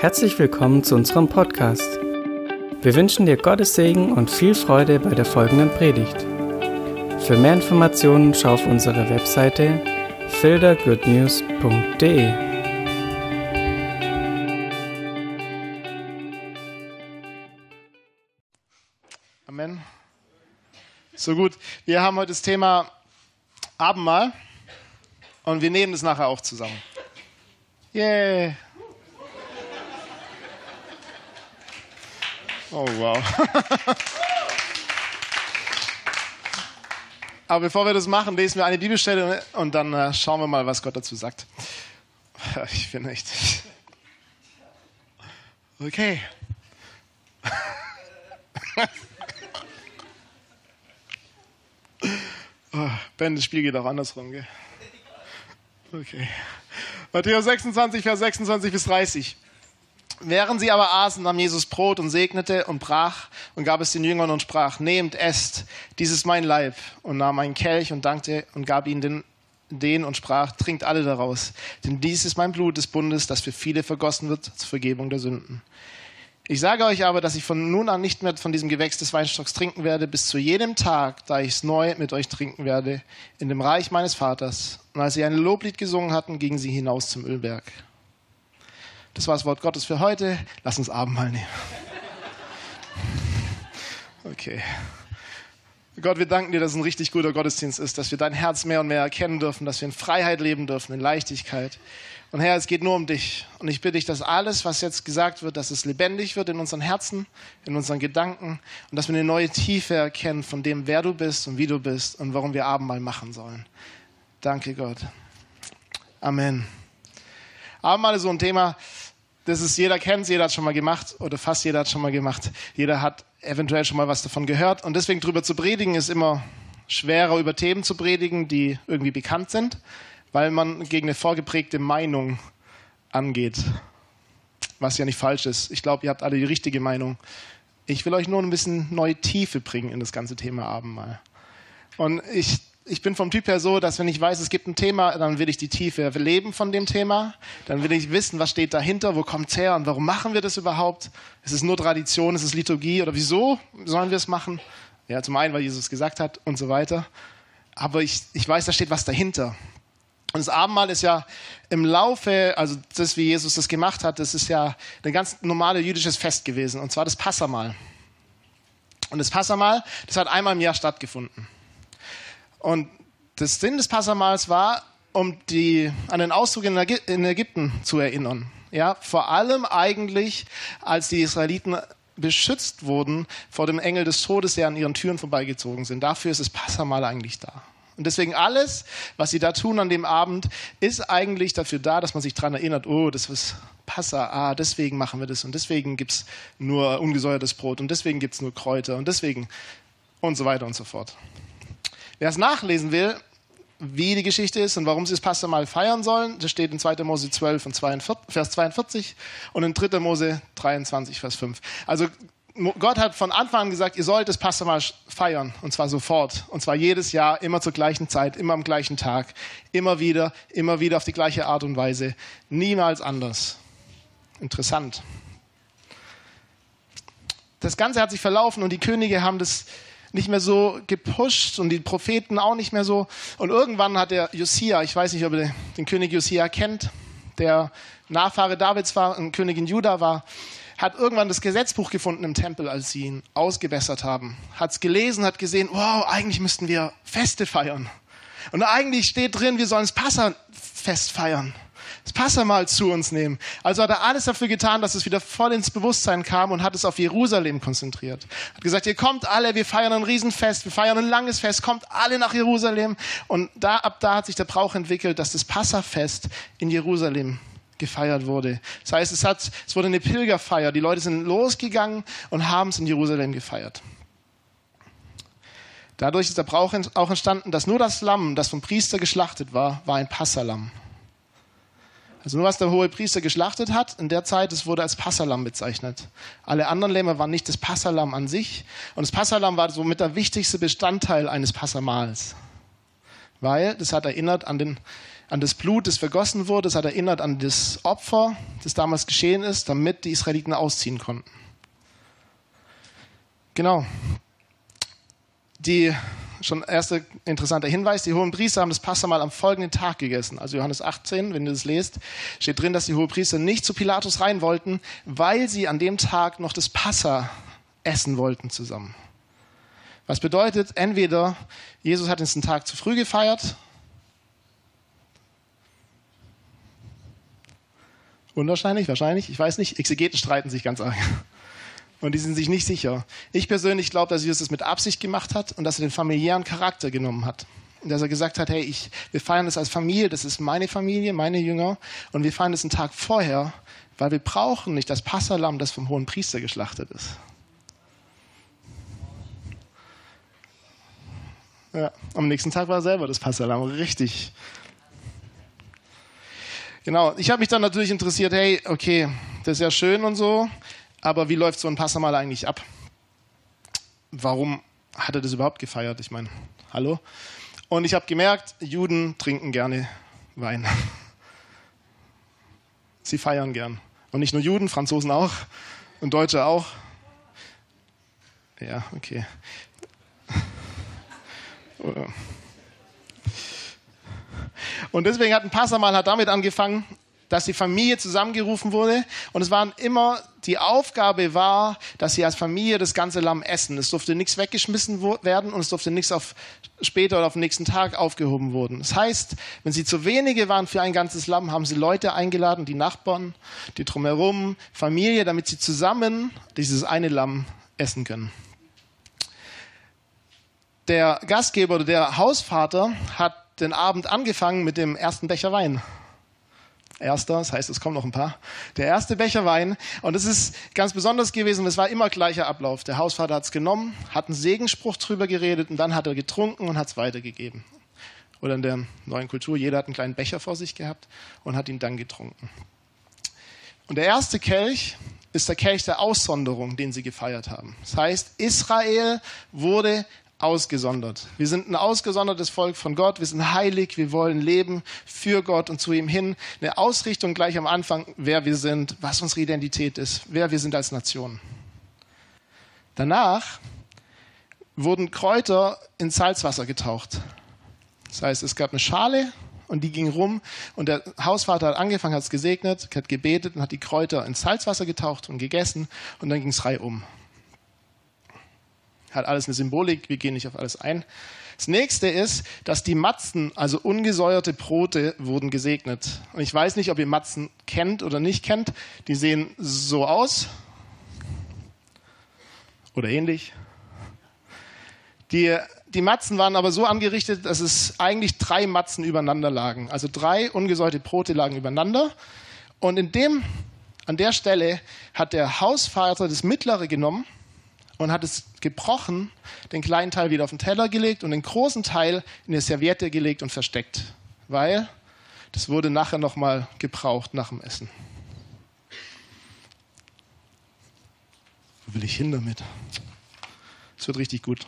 Herzlich willkommen zu unserem Podcast. Wir wünschen dir Gottes Segen und viel Freude bei der folgenden Predigt. Für mehr Informationen schau auf unsere Webseite fildergoodnews.de. Amen. So gut. Wir haben heute das Thema Abendmahl und wir nehmen es nachher auch zusammen. Yeah. Oh, wow. Aber bevor wir das machen, lesen wir eine Bibelstelle und dann äh, schauen wir mal, was Gott dazu sagt. Ich bin echt. Okay. Oh, ben, das Spiel geht auch andersrum, gell? Okay. Matthäus 26, Vers 26 bis 30. Während sie aber aßen, nahm Jesus Brot und segnete und brach und gab es den Jüngern und sprach, nehmt, esst, dies ist mein Leib. Und nahm einen Kelch und dankte und gab ihnen den, den und sprach, trinkt alle daraus. Denn dies ist mein Blut des Bundes, das für viele vergossen wird zur Vergebung der Sünden. Ich sage euch aber, dass ich von nun an nicht mehr von diesem Gewächs des Weinstocks trinken werde, bis zu jedem Tag, da ich es neu mit euch trinken werde, in dem Reich meines Vaters. Und als sie ein Loblied gesungen hatten, gingen sie hinaus zum Ölberg. Das war das Wort Gottes für heute. Lass uns Abendmahl nehmen. Okay. Gott, wir danken dir, dass es ein richtig guter Gottesdienst ist, dass wir dein Herz mehr und mehr erkennen dürfen, dass wir in Freiheit leben dürfen, in Leichtigkeit. Und Herr, es geht nur um dich. Und ich bitte dich, dass alles, was jetzt gesagt wird, dass es lebendig wird in unseren Herzen, in unseren Gedanken und dass wir eine neue Tiefe erkennen von dem, wer du bist und wie du bist und warum wir Abendmahl machen sollen. Danke, Gott. Amen. Abendmahl ist so ein Thema, das ist, jeder kennt jeder hat schon mal gemacht oder fast jeder hat schon mal gemacht. Jeder hat eventuell schon mal was davon gehört. Und deswegen drüber zu predigen ist immer schwerer, über Themen zu predigen, die irgendwie bekannt sind weil man gegen eine vorgeprägte Meinung angeht. Was ja nicht falsch ist. Ich glaube, ihr habt alle die richtige Meinung. Ich will euch nur ein bisschen neue Tiefe bringen in das ganze Thema Abendmahl. Und ich, ich bin vom Typ her so, dass wenn ich weiß, es gibt ein Thema, dann will ich die Tiefe leben von dem Thema. Dann will ich wissen, was steht dahinter, wo kommt es her und warum machen wir das überhaupt? Ist es nur Tradition, ist es Liturgie oder wieso sollen wir es machen? Ja, zum einen, weil Jesus gesagt hat und so weiter. Aber ich, ich weiß, da steht was dahinter. Und das Abendmahl ist ja im Laufe, also das, wie Jesus das gemacht hat, das ist ja ein ganz normales jüdisches Fest gewesen, und zwar das Passamal. Und das Passamal, das hat einmal im Jahr stattgefunden. Und das Sinn des Passamals war, um die, an den Auszug in Ägypten zu erinnern. Ja, vor allem eigentlich, als die Israeliten beschützt wurden vor dem Engel des Todes, der an ihren Türen vorbeigezogen sind. Dafür ist das Passamal eigentlich da. Und deswegen alles, was sie da tun an dem Abend, ist eigentlich dafür da, dass man sich daran erinnert, oh, das ist Passa, ah, deswegen machen wir das und deswegen gibt es nur ungesäuertes Brot und deswegen gibt es nur Kräuter und deswegen und so weiter und so fort. Wer es nachlesen will, wie die Geschichte ist und warum sie das Passa mal feiern sollen, das steht in 2. Mose 12 und 42, Vers 42 und in 3. Mose 23, Vers 5. Also Gott hat von Anfang an gesagt, ihr sollt das Passamal feiern, und zwar sofort, und zwar jedes Jahr, immer zur gleichen Zeit, immer am gleichen Tag, immer wieder, immer wieder auf die gleiche Art und Weise, niemals anders. Interessant. Das Ganze hat sich verlaufen und die Könige haben das nicht mehr so gepusht und die Propheten auch nicht mehr so. Und irgendwann hat der Josia, ich weiß nicht, ob ihr den König Josia kennt, der Nachfahre Davids war und Königin Juda war, hat irgendwann das Gesetzbuch gefunden im Tempel, als sie ihn ausgebessert haben. Hat es gelesen, hat gesehen, wow, eigentlich müssten wir Feste feiern. Und eigentlich steht drin, wir sollen das Passafest feiern. Das Passamal zu uns nehmen. Also hat er alles dafür getan, dass es wieder voll ins Bewusstsein kam und hat es auf Jerusalem konzentriert. Hat gesagt, ihr kommt alle, wir feiern ein Riesenfest, wir feiern ein langes Fest, kommt alle nach Jerusalem. Und da, ab da hat sich der Brauch entwickelt, dass das Passafest in Jerusalem gefeiert wurde. Das heißt, es, hat, es wurde eine Pilgerfeier. Die Leute sind losgegangen und haben es in Jerusalem gefeiert. Dadurch ist der Brauch auch entstanden, dass nur das Lamm, das vom Priester geschlachtet war, war ein Passalam. Also nur was der hohe Priester geschlachtet hat, in der Zeit, es wurde als Passalam bezeichnet. Alle anderen Lämmer waren nicht das Passalam an sich. Und das Passalam war somit der wichtigste Bestandteil eines Passamals. Weil das hat erinnert an den an das Blut, das vergossen wurde. Es hat erinnert an das Opfer, das damals geschehen ist, damit die Israeliten ausziehen konnten. Genau. Die schon erster interessanter Hinweis, die hohen Priester haben das Passamal am folgenden Tag gegessen. Also Johannes 18, wenn ihr das lest, steht drin, dass die hohen Priester nicht zu Pilatus rein wollten, weil sie an dem Tag noch das Passa essen wollten zusammen. Was bedeutet, entweder Jesus hat diesen Tag zu früh gefeiert, unwahrscheinlich, wahrscheinlich, ich weiß nicht, Exegeten streiten sich ganz arg. Und die sind sich nicht sicher. Ich persönlich glaube, dass Jesus das mit Absicht gemacht hat und dass er den familiären Charakter genommen hat. Und dass er gesagt hat, hey, ich, wir feiern das als Familie, das ist meine Familie, meine Jünger. Und wir feiern das einen Tag vorher, weil wir brauchen nicht das Passalam, das vom hohen Priester geschlachtet ist. Ja, am nächsten Tag war er selber das Passalam, richtig. Genau, ich habe mich dann natürlich interessiert, hey, okay, das ist ja schön und so, aber wie läuft so ein Passamal eigentlich ab? Warum hat er das überhaupt gefeiert? Ich meine, hallo? Und ich habe gemerkt, Juden trinken gerne Wein. Sie feiern gern. Und nicht nur Juden, Franzosen auch und Deutsche auch. Ja, okay. Und deswegen hat ein Passamal hat damit angefangen, dass die Familie zusammengerufen wurde und es waren immer, die Aufgabe war, dass sie als Familie das ganze Lamm essen. Es durfte nichts weggeschmissen werden und es durfte nichts auf später oder auf den nächsten Tag aufgehoben werden. Das heißt, wenn sie zu wenige waren für ein ganzes Lamm, haben sie Leute eingeladen, die Nachbarn, die drumherum, Familie, damit sie zusammen dieses eine Lamm essen können. Der Gastgeber oder der Hausvater hat den Abend angefangen mit dem ersten Becher Wein. Erster, das heißt, es kommen noch ein paar. Der erste Becher Wein. Und es ist ganz besonders gewesen. Es war immer gleicher Ablauf. Der Hausvater hat es genommen, hat einen Segenspruch drüber geredet und dann hat er getrunken und hat es weitergegeben. Oder in der neuen Kultur, jeder hat einen kleinen Becher vor sich gehabt und hat ihn dann getrunken. Und der erste Kelch ist der Kelch der Aussonderung, den sie gefeiert haben. Das heißt, Israel wurde ausgesondert. Wir sind ein ausgesondertes Volk von Gott. Wir sind heilig. Wir wollen leben für Gott und zu ihm hin. Eine Ausrichtung gleich am Anfang, wer wir sind, was unsere Identität ist, wer wir sind als Nation. Danach wurden Kräuter in Salzwasser getaucht. Das heißt, es gab eine Schale und die ging rum und der Hausvater hat angefangen, hat es gesegnet, hat gebetet und hat die Kräuter in Salzwasser getaucht und gegessen und dann ging es reihum. Hat alles eine Symbolik, wir gehen nicht auf alles ein. Das nächste ist, dass die Matzen, also ungesäuerte Brote, wurden gesegnet. Und ich weiß nicht, ob ihr Matzen kennt oder nicht kennt. Die sehen so aus. Oder ähnlich. Die, die Matzen waren aber so angerichtet, dass es eigentlich drei Matzen übereinander lagen. Also drei ungesäuerte Brote lagen übereinander. Und in dem, an der Stelle hat der Hausvater das mittlere genommen und hat es gebrochen, den kleinen Teil wieder auf den Teller gelegt und den großen Teil in eine Serviette gelegt und versteckt, weil das wurde nachher nochmal gebraucht nach dem Essen. Wo will ich hin damit? Es wird richtig gut.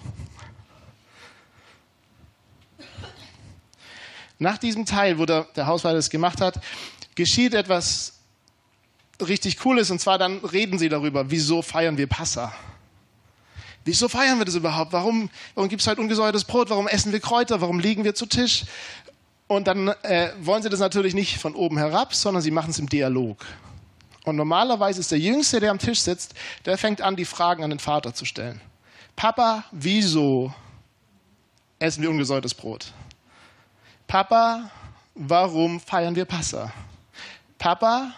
Nach diesem Teil, wo der, der Hauswart es gemacht hat, geschieht etwas richtig Cooles und zwar dann reden sie darüber, wieso feiern wir Passa. Wieso feiern wir das überhaupt? Warum, warum gibt es halt ungesäuertes Brot? Warum essen wir Kräuter? Warum liegen wir zu Tisch? Und dann äh, wollen sie das natürlich nicht von oben herab, sondern sie machen es im Dialog. Und normalerweise ist der Jüngste, der am Tisch sitzt, der fängt an, die Fragen an den Vater zu stellen. Papa, wieso essen wir ungesäuertes Brot? Papa, warum feiern wir Passa? Papa,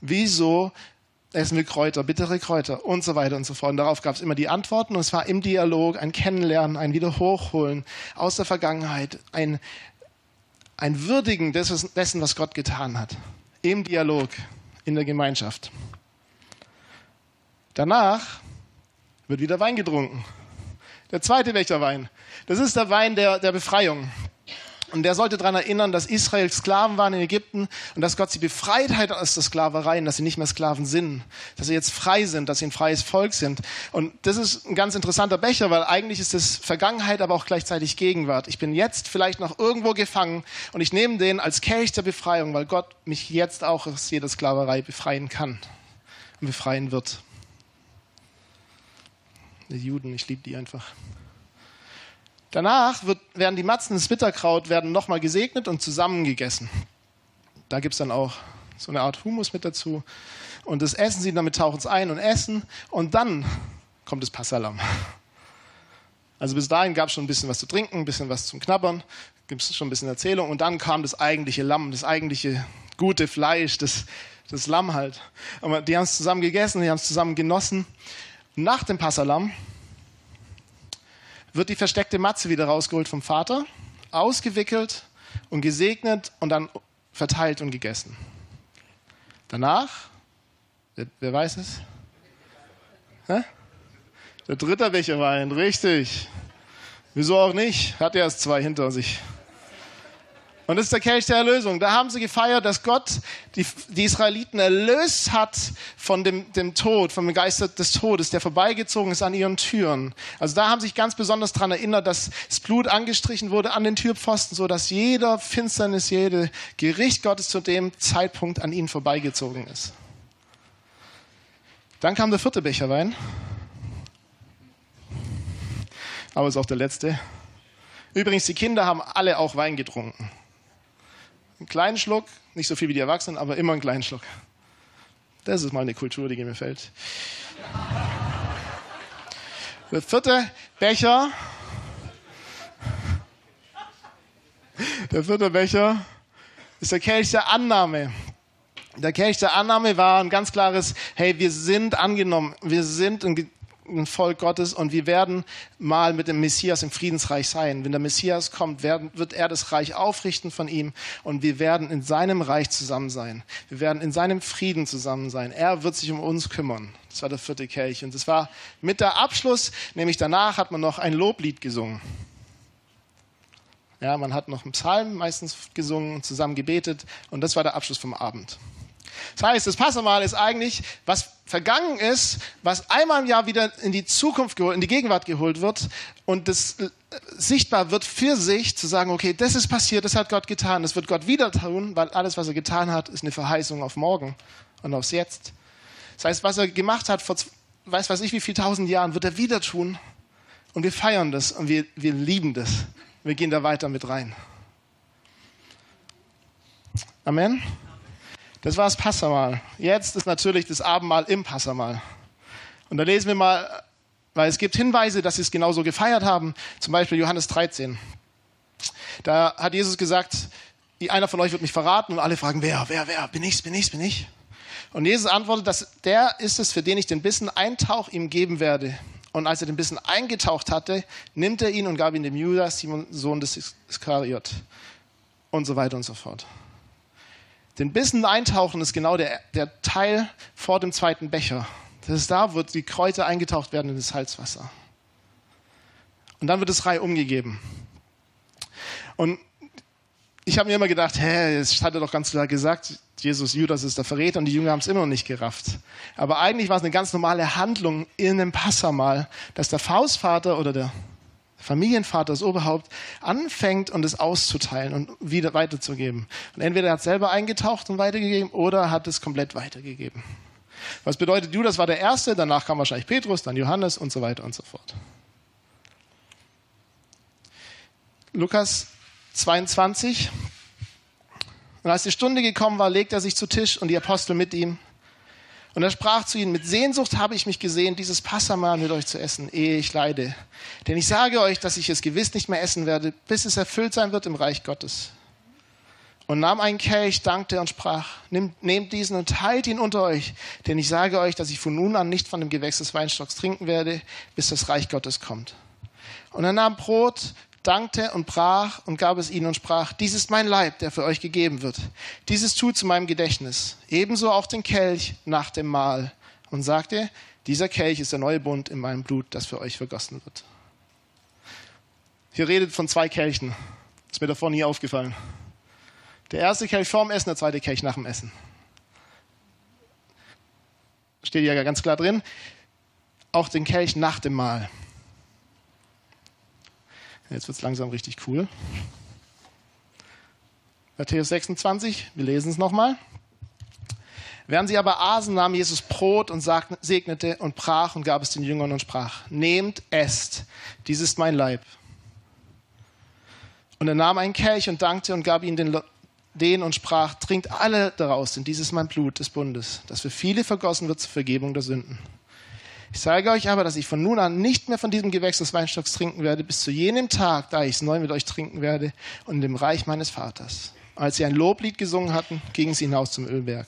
wieso essen wir Kräuter, bittere Kräuter und so weiter und so fort. Und darauf gab es immer die Antworten und es war im Dialog ein Kennenlernen, ein Wiederhochholen aus der Vergangenheit, ein, ein Würdigen dessen, was Gott getan hat. Im Dialog, in der Gemeinschaft. Danach wird wieder Wein getrunken. Der zweite Becher Wein. Das ist der Wein der, der Befreiung. Und der sollte daran erinnern, dass Israel Sklaven waren in Ägypten und dass Gott sie befreit hat aus der Sklaverei und dass sie nicht mehr Sklaven sind, dass sie jetzt frei sind, dass sie ein freies Volk sind. Und das ist ein ganz interessanter Becher, weil eigentlich ist es Vergangenheit, aber auch gleichzeitig Gegenwart. Ich bin jetzt vielleicht noch irgendwo gefangen und ich nehme den als Kelch der Befreiung, weil Gott mich jetzt auch aus jeder Sklaverei befreien kann und befreien wird. Die Juden, ich liebe die einfach. Danach wird, werden die Matzen des Bitterkraut werden nochmal gesegnet und zusammengegessen. Da gibt es dann auch so eine Art Humus mit dazu. Und das essen sie, damit tauchen es ein und essen. Und dann kommt das Passalam. Also bis dahin gab es schon ein bisschen was zu trinken, ein bisschen was zum Knabbern, gibt es schon ein bisschen Erzählung. Und dann kam das eigentliche Lamm, das eigentliche gute Fleisch, das, das Lamm halt. Aber die haben es zusammen gegessen, die haben es zusammen genossen. Nach dem Passalam wird die versteckte Matze wieder rausgeholt vom Vater, ausgewickelt und gesegnet und dann verteilt und gegessen. Danach, wer, wer weiß es? Hä? Der dritte Becher Wein, richtig. Wieso auch nicht? Hat er erst zwei hinter sich. Und das ist der Kelch der Erlösung. Da haben sie gefeiert, dass Gott die, die Israeliten erlöst hat von dem, dem Tod, vom Geist des Todes, der vorbeigezogen ist an ihren Türen. Also da haben sich ganz besonders daran erinnert, dass das Blut angestrichen wurde an den Türpfosten, so dass jeder Finsternis, jede Gericht Gottes zu dem Zeitpunkt an ihnen vorbeigezogen ist. Dann kam der vierte Becher Wein. Aber ist auch der letzte. Übrigens, die Kinder haben alle auch Wein getrunken. Einen kleinen Schluck, nicht so viel wie die Erwachsenen, aber immer einen kleinen Schluck. Das ist mal eine Kultur, die mir gefällt. Der vierte Becher. Der vierte Becher ist der Kelch der Annahme. Der Kelch der Annahme war ein ganz klares, hey, wir sind angenommen, wir sind ein ein Volk Gottes und wir werden mal mit dem Messias im Friedensreich sein. Wenn der Messias kommt, werden, wird er das Reich aufrichten von ihm und wir werden in seinem Reich zusammen sein. Wir werden in seinem Frieden zusammen sein. Er wird sich um uns kümmern. Das war der vierte Kelch. Und das war mit der Abschluss, nämlich danach hat man noch ein Loblied gesungen. Ja, man hat noch einen Psalm meistens gesungen und zusammen gebetet und das war der Abschluss vom Abend. Das heißt, das Passamal ist eigentlich, was vergangen ist, was einmal im Jahr wieder in die Zukunft geholt, in die Gegenwart geholt wird und das äh, sichtbar wird für sich, zu sagen, okay, das ist passiert, das hat Gott getan, das wird Gott wieder tun, weil alles, was er getan hat, ist eine Verheißung auf morgen und aufs Jetzt. Das heißt, was er gemacht hat vor, weiß was ich, wie viel tausend Jahren, wird er wieder tun und wir feiern das und wir, wir lieben das. Wir gehen da weiter mit rein. Amen. Das war das Passamal. Jetzt ist natürlich das Abendmahl im Passamal. Und da lesen wir mal, weil es gibt Hinweise, dass sie es genauso gefeiert haben. Zum Beispiel Johannes 13. Da hat Jesus gesagt, einer von euch wird mich verraten und alle fragen, wer, wer, wer, bin ich's, bin ich's, bin ich? Und Jesus antwortet, dass der ist es, für den ich den Bissen Eintauch ihm geben werde. Und als er den Bissen eingetaucht hatte, nimmt er ihn und gab ihn dem Judas, Simon, Sohn des Iskariot. Und so weiter und so fort. Den Bissen eintauchen ist genau der, der Teil vor dem zweiten Becher. Das ist da, wo die Kräuter eingetaucht werden in das Salzwasser. Und dann wird das Rei umgegeben. Und ich habe mir immer gedacht, hä, das hat er doch ganz klar gesagt, Jesus, Judas ist der Verräter und die Jünger haben es immer noch nicht gerafft. Aber eigentlich war es eine ganz normale Handlung in einem Passamal, dass der Faustvater oder der Familienvater, das Oberhaupt, anfängt und es auszuteilen und wieder weiterzugeben. Und entweder er hat selber eingetaucht und weitergegeben oder hat es komplett weitergegeben. Was bedeutet Judas war der Erste, danach kam wahrscheinlich Petrus, dann Johannes und so weiter und so fort. Lukas 22. Und als die Stunde gekommen war, legte er sich zu Tisch und die Apostel mit ihm. Und er sprach zu ihnen, mit Sehnsucht habe ich mich gesehen, dieses Passamal mit euch zu essen, ehe ich leide. Denn ich sage euch, dass ich es gewiss nicht mehr essen werde, bis es erfüllt sein wird im Reich Gottes. Und nahm einen Kelch, dankte und sprach, nehmt, nehmt diesen und teilt ihn unter euch, denn ich sage euch, dass ich von nun an nicht von dem Gewächs des Weinstocks trinken werde, bis das Reich Gottes kommt. Und er nahm Brot, dankte und brach und gab es ihnen und sprach, dies ist mein Leib, der für euch gegeben wird. Dieses tut zu meinem Gedächtnis. Ebenso auch den Kelch nach dem Mahl. Und sagte, dieser Kelch ist der neue Bund in meinem Blut, das für euch vergossen wird. Hier redet von zwei Kelchen. Ist mir davor nie aufgefallen. Der erste Kelch vorm Essen, der zweite Kelch nach dem Essen. Steht ja ganz klar drin. Auch den Kelch nach dem Mahl. Jetzt wird es langsam richtig cool. Matthäus 26, wir lesen es nochmal. Während sie aber aßen, nahm Jesus Brot und segnete und brach und gab es den Jüngern und sprach, nehmt, esst, dies ist mein Leib. Und er nahm einen Kelch und dankte und gab ihn den, den und sprach, trinkt alle daraus, denn dies ist mein Blut des Bundes, das für viele vergossen wird zur Vergebung der Sünden. Ich sage euch aber, dass ich von nun an nicht mehr von diesem Gewächs des Weinstocks trinken werde, bis zu jenem Tag, da ich es neu mit euch trinken werde und dem Reich meines Vaters. Als sie ein Loblied gesungen hatten, gingen sie hinaus zum Ölberg.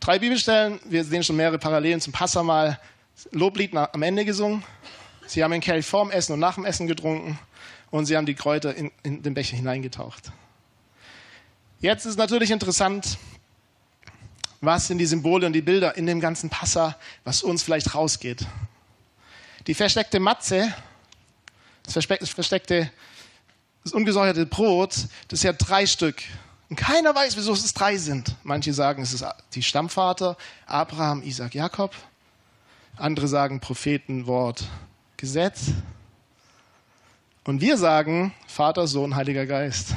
Drei Bibelstellen, wir sehen schon mehrere Parallelen zum Passamal. Loblied am Ende gesungen. Sie haben den Kelch vorm Essen und nach dem Essen getrunken und sie haben die Kräuter in, in den Becher hineingetaucht. Jetzt ist natürlich interessant, was sind die Symbole und die Bilder in dem ganzen Passa, was uns vielleicht rausgeht. Die versteckte Matze, das versteckte, das ungesäuerte Brot, das ja drei Stück. Und keiner weiß, wieso es drei sind. Manche sagen, es ist die Stammvater, Abraham, Isaac, Jakob. Andere sagen Propheten, Wort, Gesetz. Und wir sagen Vater, Sohn, Heiliger Geist.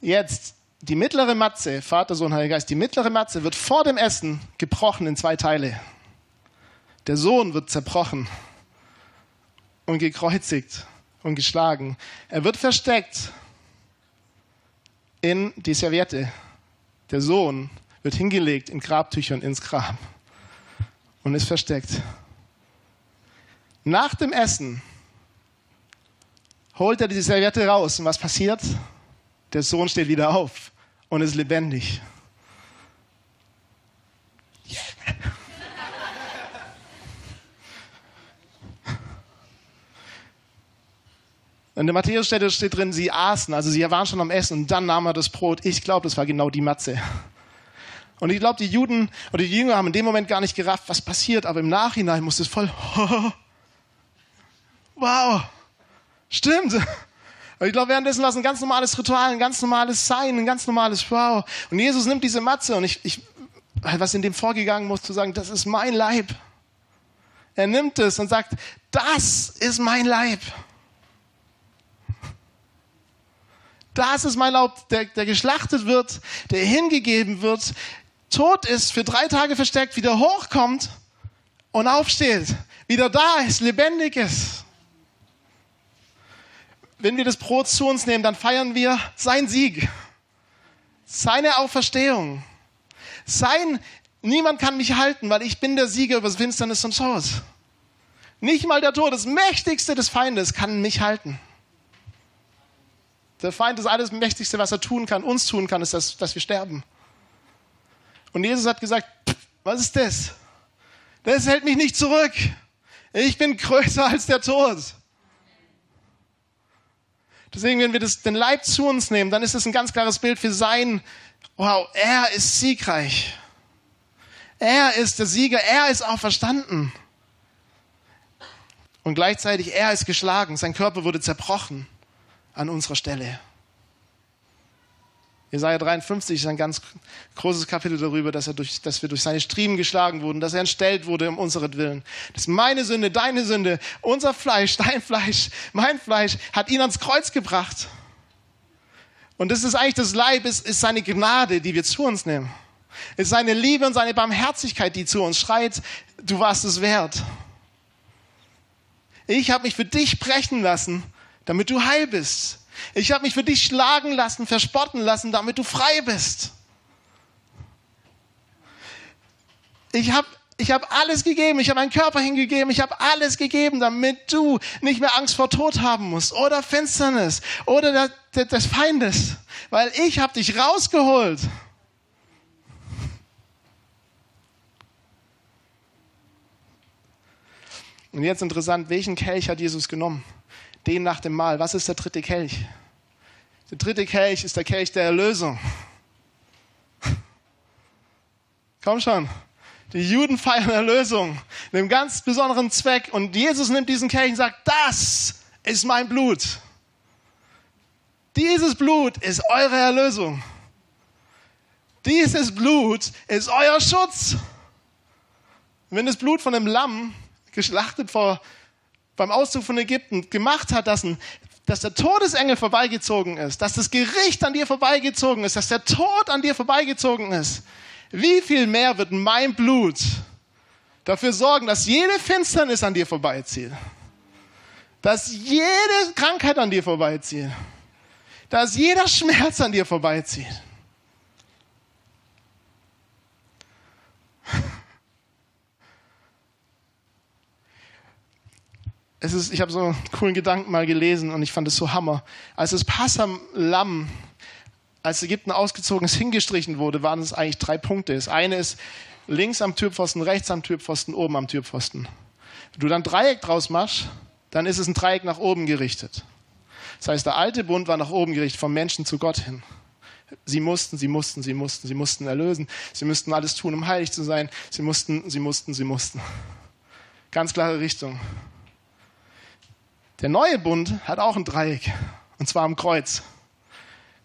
Jetzt die mittlere Matze, Vater, Sohn, Heiliger Geist, die mittlere Matze wird vor dem Essen gebrochen in zwei Teile. Der Sohn wird zerbrochen und gekreuzigt und geschlagen. Er wird versteckt in die Serviette. Der Sohn wird hingelegt in Grabtüchern ins Grab und ist versteckt. Nach dem Essen holt er die Serviette raus und was passiert? Der Sohn steht wieder auf und ist lebendig. Yeah. In der Matthäusstelle steht drin, sie aßen, also sie waren schon am Essen und dann nahm er das Brot. Ich glaube, das war genau die Matze. Und ich glaube, die Juden oder die Jünger haben in dem Moment gar nicht gerafft, was passiert, aber im Nachhinein muss es voll, wow, stimmt. Und ich glaube, währenddessen war es ein ganz normales Ritual, ein ganz normales Sein, ein ganz normales Wow. Und Jesus nimmt diese Matze und ich, ich was in dem vorgegangen muss, zu sagen, das ist mein Leib. Er nimmt es und sagt, das ist mein Leib. Das ist mein Laub, der, der geschlachtet wird, der hingegeben wird, tot ist, für drei Tage versteckt, wieder hochkommt und aufsteht, wieder da ist, lebendig ist. Wenn wir das Brot zu uns nehmen, dann feiern wir sein Sieg, seine Auferstehung, sein, niemand kann mich halten, weil ich bin der Sieger über das Finsternis und Tod. Nicht mal der Tod, das mächtigste des Feindes, kann mich halten. Der Feind ist alles Mächtigste, was er tun kann, uns tun kann, ist, dass, dass wir sterben. Und Jesus hat gesagt, was ist das? Das hält mich nicht zurück. Ich bin größer als der Tod. Deswegen, wenn wir das, den Leib zu uns nehmen, dann ist das ein ganz klares Bild für sein, wow, er ist siegreich. Er ist der Sieger, er ist auch verstanden. Und gleichzeitig, er ist geschlagen, sein Körper wurde zerbrochen an unserer Stelle. Jesaja 53 ist ein ganz großes Kapitel darüber, dass, er durch, dass wir durch seine Striemen geschlagen wurden, dass er entstellt wurde um unseren Willen. Dass meine Sünde, deine Sünde, unser Fleisch, dein Fleisch, mein Fleisch hat ihn ans Kreuz gebracht. Und das ist eigentlich das Leib, ist, ist seine Gnade, die wir zu uns nehmen. Ist seine Liebe und seine Barmherzigkeit, die zu uns schreit, du warst es wert. Ich habe mich für dich brechen lassen, damit du heil bist. Ich habe mich für dich schlagen lassen, verspotten lassen, damit du frei bist. Ich habe ich hab alles gegeben, ich habe meinen Körper hingegeben, ich habe alles gegeben, damit du nicht mehr Angst vor Tod haben musst oder Finsternis oder der, der, des Feindes, weil ich habe dich rausgeholt. Und jetzt interessant, welchen Kelch hat Jesus genommen? Den nach dem Mahl. Was ist der dritte Kelch? Der dritte Kelch ist der Kelch der Erlösung. Komm schon. Die Juden feiern Erlösung mit einem ganz besonderen Zweck. Und Jesus nimmt diesen Kelch und sagt, das ist mein Blut. Dieses Blut ist eure Erlösung. Dieses Blut ist euer Schutz. Wenn das Blut von einem Lamm geschlachtet vor, beim Auszug von Ägypten gemacht hat, dass, ein, dass der Todesengel vorbeigezogen ist, dass das Gericht an dir vorbeigezogen ist, dass der Tod an dir vorbeigezogen ist, wie viel mehr wird mein Blut dafür sorgen, dass jede Finsternis an dir vorbeizieht? Dass jede Krankheit an dir vorbeizieht? Dass jeder Schmerz an dir vorbeizieht? Es ist, ich habe so einen coolen Gedanken mal gelesen und ich fand es so Hammer. Als das Passam-Lamm, als Ägypten ausgezogen ist, hingestrichen wurde, waren es eigentlich drei Punkte. Das eine ist links am Türpfosten, rechts am Türpfosten, oben am Türpfosten. Wenn du dann Dreieck draus machst, dann ist es ein Dreieck nach oben gerichtet. Das heißt, der alte Bund war nach oben gerichtet, vom Menschen zu Gott hin. Sie mussten, sie mussten, sie mussten, sie mussten erlösen. Sie mussten alles tun, um heilig zu sein. Sie mussten, sie mussten, sie mussten. Ganz klare Richtung. Der neue Bund hat auch ein Dreieck, und zwar am Kreuz.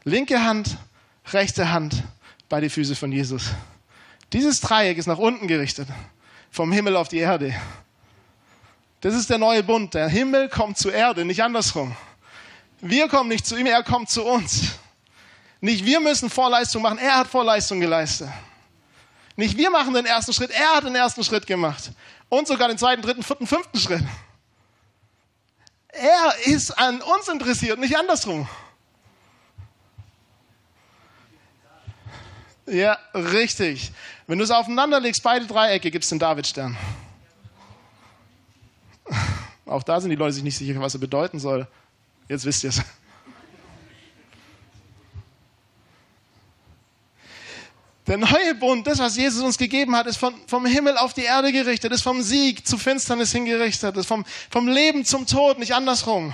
Linke Hand, rechte Hand bei die Füße von Jesus. Dieses Dreieck ist nach unten gerichtet, vom Himmel auf die Erde. Das ist der neue Bund. Der Himmel kommt zur Erde, nicht andersrum. Wir kommen nicht zu ihm, er kommt zu uns. Nicht wir müssen Vorleistung machen, er hat Vorleistung geleistet. Nicht wir machen den ersten Schritt, er hat den ersten Schritt gemacht. Und sogar den zweiten, dritten, vierten, fünften Schritt. Er ist an uns interessiert, nicht andersrum. Ja, richtig. Wenn du es aufeinander legst, beide Dreiecke, gibt es den Davidstern. Auch da sind die Leute sich nicht sicher, was er bedeuten soll. Jetzt wisst ihr es. Der neue Bund, das, was Jesus uns gegeben hat, ist von, vom Himmel auf die Erde gerichtet, ist vom Sieg zu Finsternis hingerichtet, ist vom, vom Leben zum Tod, nicht andersrum.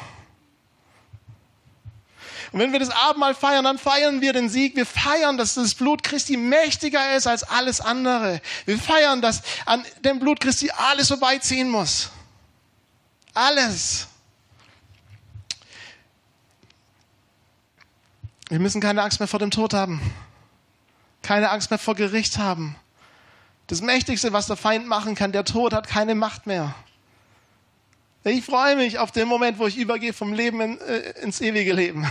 Und wenn wir das Abendmahl feiern, dann feiern wir den Sieg. Wir feiern, dass das Blut Christi mächtiger ist als alles andere. Wir feiern, dass an dem Blut Christi alles vorbeiziehen muss. Alles. Wir müssen keine Angst mehr vor dem Tod haben keine Angst mehr vor Gericht haben. Das Mächtigste, was der Feind machen kann, der Tod hat keine Macht mehr. Ich freue mich auf den Moment, wo ich übergehe vom Leben in, äh, ins ewige Leben,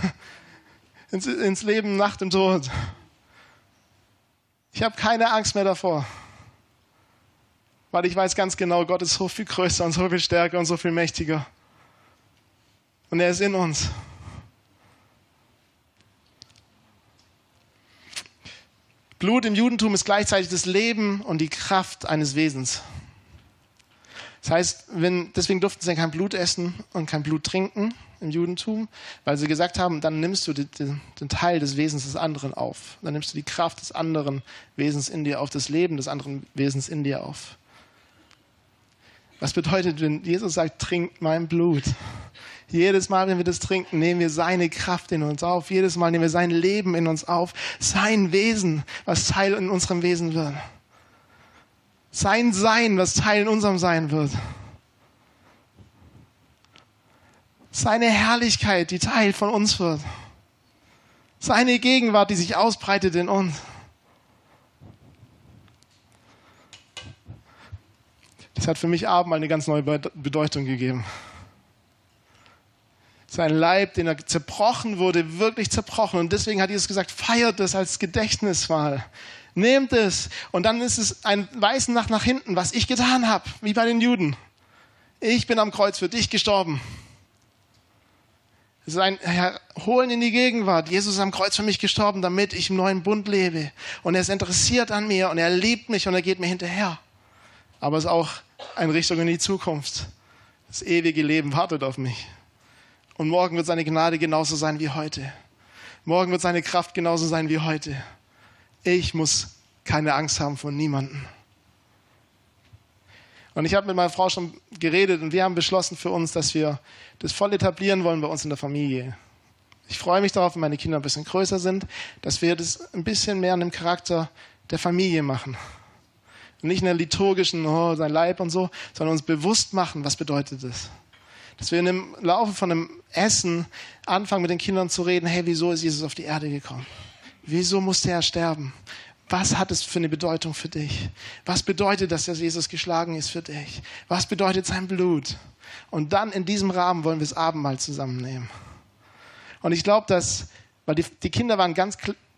ins, ins Leben nach dem Tod. Ich habe keine Angst mehr davor, weil ich weiß ganz genau, Gott ist so viel größer und so viel stärker und so viel mächtiger. Und er ist in uns. Blut im Judentum ist gleichzeitig das Leben und die Kraft eines Wesens. Das heißt, wenn, deswegen durften sie kein Blut essen und kein Blut trinken im Judentum, weil sie gesagt haben, dann nimmst du den, den, Teil des Wesens des anderen auf. Dann nimmst du die Kraft des anderen Wesens in dir auf, das Leben des anderen Wesens in dir auf. Was bedeutet, wenn Jesus sagt, trinkt mein Blut? Jedes Mal, wenn wir das trinken, nehmen wir seine Kraft in uns auf. Jedes Mal nehmen wir sein Leben in uns auf. Sein Wesen, was Teil in unserem Wesen wird. Sein Sein, was Teil in unserem Sein wird. Seine Herrlichkeit, die Teil von uns wird. Seine Gegenwart, die sich ausbreitet in uns. Das hat für mich Abend eine ganz neue Bedeutung gegeben. Sein Leib, den er zerbrochen wurde, wirklich zerbrochen. Und deswegen hat Jesus gesagt, feiert es als Gedächtniswahl. Nehmt es. Und dann ist es ein Weisen nach, nach hinten, was ich getan habe, wie bei den Juden. Ich bin am Kreuz für dich gestorben. Es ist ein Holen in die Gegenwart. Jesus ist am Kreuz für mich gestorben, damit ich im neuen Bund lebe. Und er ist interessiert an mir und er liebt mich und er geht mir hinterher. Aber es ist auch eine Richtung in die Zukunft. Das ewige Leben wartet auf mich. Und morgen wird seine Gnade genauso sein wie heute. Morgen wird seine Kraft genauso sein wie heute. Ich muss keine Angst haben vor niemandem. Und ich habe mit meiner Frau schon geredet und wir haben beschlossen für uns, dass wir das voll etablieren wollen bei uns in der Familie. Ich freue mich darauf, wenn meine Kinder ein bisschen größer sind, dass wir das ein bisschen mehr in dem Charakter der Familie machen. Nicht in der liturgischen, oh, sein Leib und so, sondern uns bewusst machen, was bedeutet das. Dass wir im Laufe von einem Essen anfangen mit den Kindern zu reden, hey, wieso ist Jesus auf die Erde gekommen? Wieso musste er sterben? Was hat es für eine Bedeutung für dich? Was bedeutet, dass Jesus geschlagen ist für dich? Was bedeutet sein Blut? Und dann in diesem Rahmen wollen wir das Abendmahl zusammennehmen. Und ich glaube, dass, weil die, die Kinder waren ganz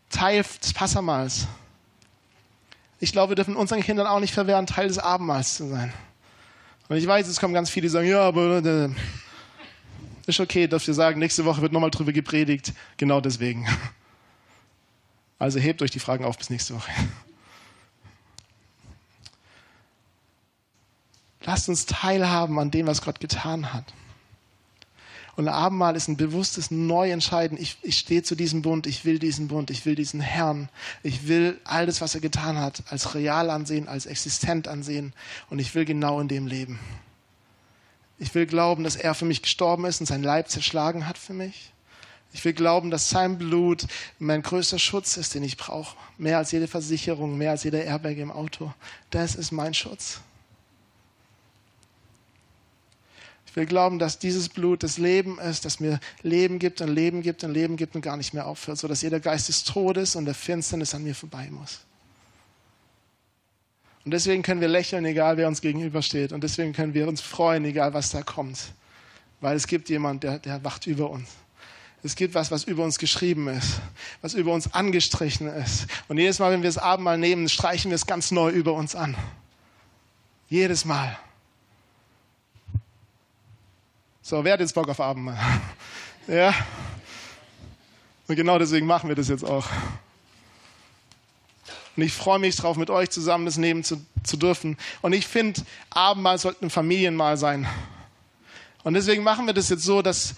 Teil des Passamals. Ich glaube, wir dürfen unseren Kindern auch nicht verwehren, Teil des Abendmahls zu sein. Und ich weiß, es kommen ganz viele, die sagen, ja, aber äh, ist okay, dürft ihr sagen, nächste Woche wird nochmal drüber gepredigt. Genau deswegen. Also hebt euch die Fragen auf bis nächste Woche. Lasst uns teilhaben an dem, was Gott getan hat. Und Abendmahl ist ein bewusstes Neuentscheiden. Ich, ich stehe zu diesem Bund, ich will diesen Bund, ich will diesen Herrn. Ich will all das, was er getan hat, als real ansehen, als existent ansehen. Und ich will genau in dem leben. Ich will glauben, dass er für mich gestorben ist und sein Leib zerschlagen hat für mich. Ich will glauben, dass sein Blut mein größter Schutz ist, den ich brauche. Mehr als jede Versicherung, mehr als jeder Airbag im Auto. Das ist mein Schutz. Ich will glauben, dass dieses Blut das Leben ist, das mir Leben gibt und Leben gibt und Leben gibt und gar nicht mehr aufhört, sodass jeder Geist des Todes und der Finsternis an mir vorbei muss. Und deswegen können wir lächeln, egal wer uns gegenübersteht. Und deswegen können wir uns freuen, egal was da kommt. Weil es gibt jemand, der, der wacht über uns. Es gibt was, was über uns geschrieben ist, was über uns angestrichen ist. Und jedes Mal, wenn wir das Abendmahl nehmen, streichen wir es ganz neu über uns an. Jedes Mal. So, wer hat jetzt Bock auf Abendmahl? Ja? Und genau deswegen machen wir das jetzt auch. Und ich freue mich darauf, mit euch zusammen das nehmen zu, zu dürfen. Und ich finde, Abendmahl sollte ein Familienmahl sein. Und deswegen machen wir das jetzt so, dass,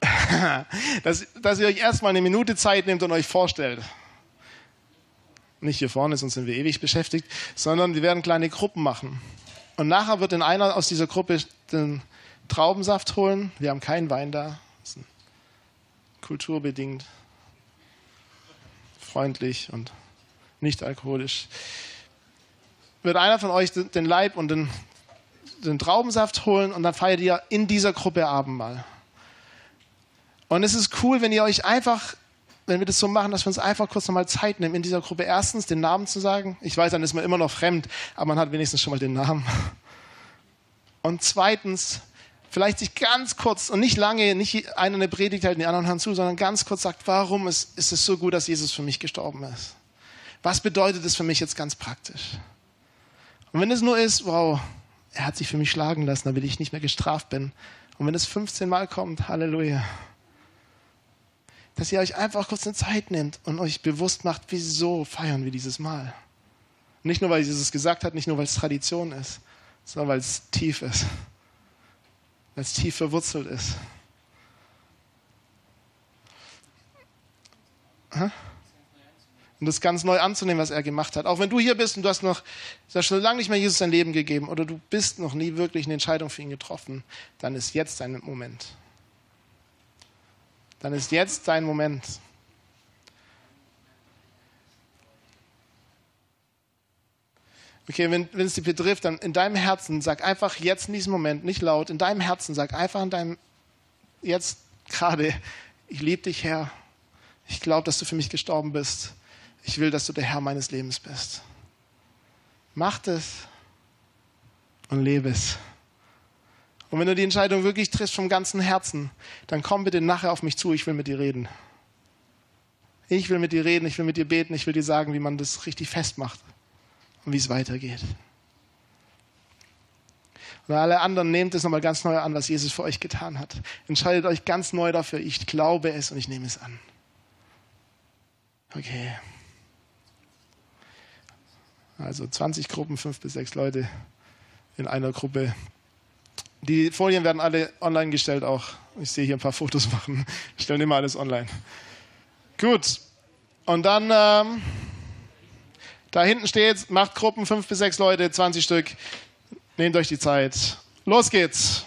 dass, dass ihr euch erstmal eine Minute Zeit nehmt und euch vorstellt. Nicht hier vorne, sonst sind wir ewig beschäftigt, sondern wir werden kleine Gruppen machen. Und nachher wird in einer aus dieser Gruppe den Traubensaft holen. Wir haben keinen Wein da. Kulturbedingt freundlich und nicht alkoholisch. Wird einer von euch den Leib und den, den Traubensaft holen und dann feiert ihr in dieser Gruppe Abendmahl. Und es ist cool, wenn ihr euch einfach, wenn wir das so machen, dass wir uns einfach kurz nochmal Zeit nehmen, in dieser Gruppe erstens den Namen zu sagen. Ich weiß, dann ist man immer noch fremd, aber man hat wenigstens schon mal den Namen. Und zweitens, vielleicht sich ganz kurz und nicht lange, nicht einer eine Predigt hält, die anderen hören zu, sondern ganz kurz sagt, warum ist, ist es so gut, dass Jesus für mich gestorben ist? Was bedeutet es für mich jetzt ganz praktisch? Und wenn es nur ist, wow, er hat sich für mich schlagen lassen, damit ich nicht mehr gestraft bin. Und wenn es 15 Mal kommt, Halleluja. Dass ihr euch einfach kurz eine Zeit nehmt und euch bewusst macht, wieso feiern wir dieses Mal. Nicht nur, weil Jesus es gesagt hat, nicht nur, weil es Tradition ist, sondern weil es tief ist weil es tief verwurzelt ist. Und das ganz neu anzunehmen, was er gemacht hat. Auch wenn du hier bist und du hast noch, du hast schon lange nicht mehr Jesus dein Leben gegeben oder du bist noch nie wirklich eine Entscheidung für ihn getroffen, dann ist jetzt dein Moment. Dann ist jetzt dein Moment. Okay, wenn, es dich betrifft, dann in deinem Herzen sag einfach jetzt in diesem Moment, nicht laut, in deinem Herzen sag einfach in deinem, jetzt gerade, ich liebe dich, Herr. Ich glaube, dass du für mich gestorben bist. Ich will, dass du der Herr meines Lebens bist. Mach es und lebe es. Und wenn du die Entscheidung wirklich triffst vom ganzen Herzen, dann komm bitte nachher auf mich zu, ich will mit dir reden. Ich will mit dir reden, ich will mit dir beten, ich will dir sagen, wie man das richtig festmacht und wie es weitergeht. Und alle anderen nehmt es nochmal ganz neu an, was Jesus für euch getan hat. Entscheidet euch ganz neu dafür, ich glaube es und ich nehme es an. Okay. Also 20 Gruppen, fünf bis sechs Leute in einer Gruppe. Die Folien werden alle online gestellt auch. Ich sehe hier ein paar Fotos machen. Wir stellen immer alles online. Gut. Und dann ähm, da hinten steht, macht Gruppen, fünf bis sechs Leute, 20 Stück. Nehmt euch die Zeit. Los geht's.